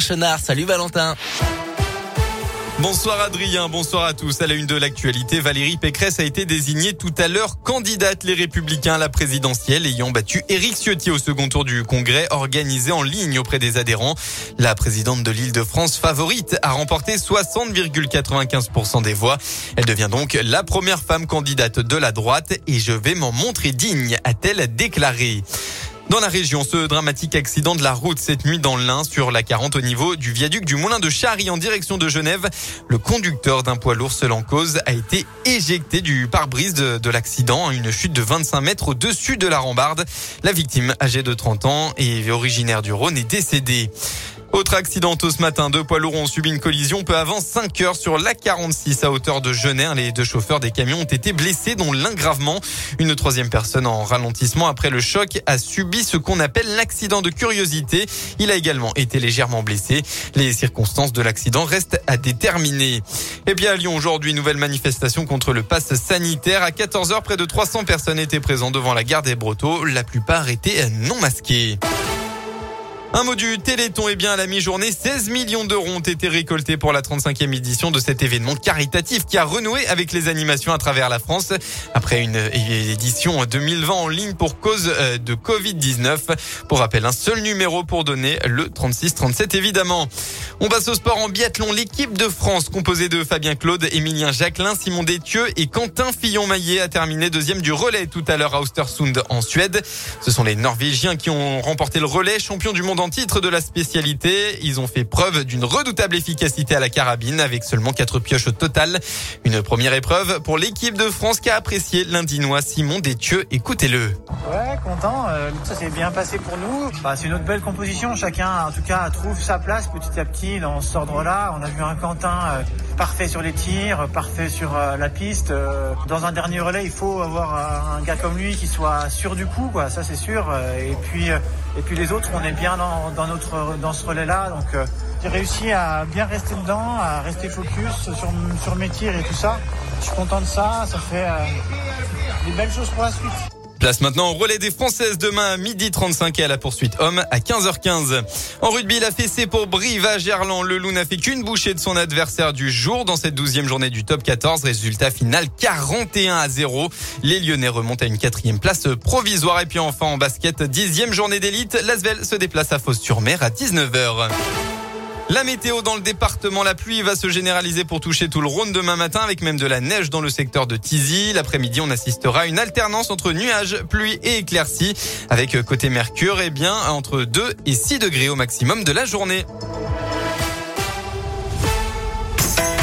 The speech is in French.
Chenard, salut Valentin. Bonsoir Adrien, bonsoir à tous. À la une de l'actualité, Valérie Pécresse a été désignée tout à l'heure candidate les Républicains à la présidentielle ayant battu Éric Ciotti au second tour du congrès organisé en ligne auprès des adhérents. La présidente de l'île de France favorite a remporté 60,95% des voix. Elle devient donc la première femme candidate de la droite et je vais m'en montrer digne, a-t-elle déclaré. Dans la région, ce dramatique accident de la route cette nuit dans l'Ain sur la 40 au niveau du viaduc du Moulin de Charry en direction de Genève. Le conducteur d'un poids lourd seul en cause a été éjecté du pare-brise de, de l'accident. Une chute de 25 mètres au-dessus de la rambarde. La victime, âgée de 30 ans et originaire du Rhône, est décédée. Autre accident ce matin, deux poids lourds ont subi une collision peu avant 5 heures sur la 46 à hauteur de Genève. Les deux chauffeurs des camions ont été blessés, dont l'un gravement. Une troisième personne en ralentissement après le choc a subi ce qu'on appelle l'accident de curiosité. Il a également été légèrement blessé. Les circonstances de l'accident restent à déterminer. Et bien à Lyon aujourd'hui, nouvelle manifestation contre le pass sanitaire. À 14h, près de 300 personnes étaient présentes devant la gare des Brotteaux. La plupart étaient non masquées. Un mot du Téléthon, eh bien, à la mi-journée, 16 millions d'euros ont été récoltés pour la 35e édition de cet événement caritatif qui a renoué avec les animations à travers la France après une édition 2020 en ligne pour cause euh, de Covid-19. Pour rappel, un seul numéro pour donner le 36-37 évidemment. On passe au sport en biathlon. L'équipe de France composée de Fabien Claude, Émilien Jacquelin, Simon Détieux et Quentin Fillon-Maillet a terminé deuxième du relais tout à l'heure à Ostersund en Suède. Ce sont les Norvégiens qui ont remporté le relais, champion du monde en titre de la spécialité. Ils ont fait preuve d'une redoutable efficacité à la carabine avec seulement quatre pioches au total. Une première épreuve pour l'équipe de France qui a apprécié l'Indinois Simon Détieux. Écoutez-le. Ouais, content. Euh, ça s'est bien passé pour nous. Bah, c'est une autre belle composition. Chacun, en tout cas, trouve sa place petit à petit dans cet ordre-là. On a vu un Quentin euh, parfait sur les tirs, parfait sur euh, la piste. dans un dernier relais, il faut avoir un gars comme lui qui soit sûr du coup, quoi. Ça, c'est sûr. et puis, et puis les autres, on est bien dans dans, notre, dans ce relais-là. Donc euh, j'ai réussi à bien rester dedans, à rester focus sur, sur mes tirs et tout ça. Je suis content de ça, ça fait euh, des belles choses pour la suite. Place maintenant au relais des Françaises demain à midi 35 et à la poursuite homme à 15h15. En rugby, la fessée pour Brive à Gerland. Le loup n'a fait qu'une bouchée de son adversaire du jour dans cette douzième journée du top 14. Résultat final 41 à 0. Les Lyonnais remontent à une quatrième place provisoire. Et puis enfin en basket, dixième journée d'élite. L'Asvel se déplace à Fos-sur-Mer à 19h. La météo dans le département, la pluie va se généraliser pour toucher tout le Rhône demain matin avec même de la neige dans le secteur de Tizy. L'après-midi, on assistera à une alternance entre nuages, pluie et éclaircies avec côté Mercure, eh bien, entre 2 et 6 degrés au maximum de la journée.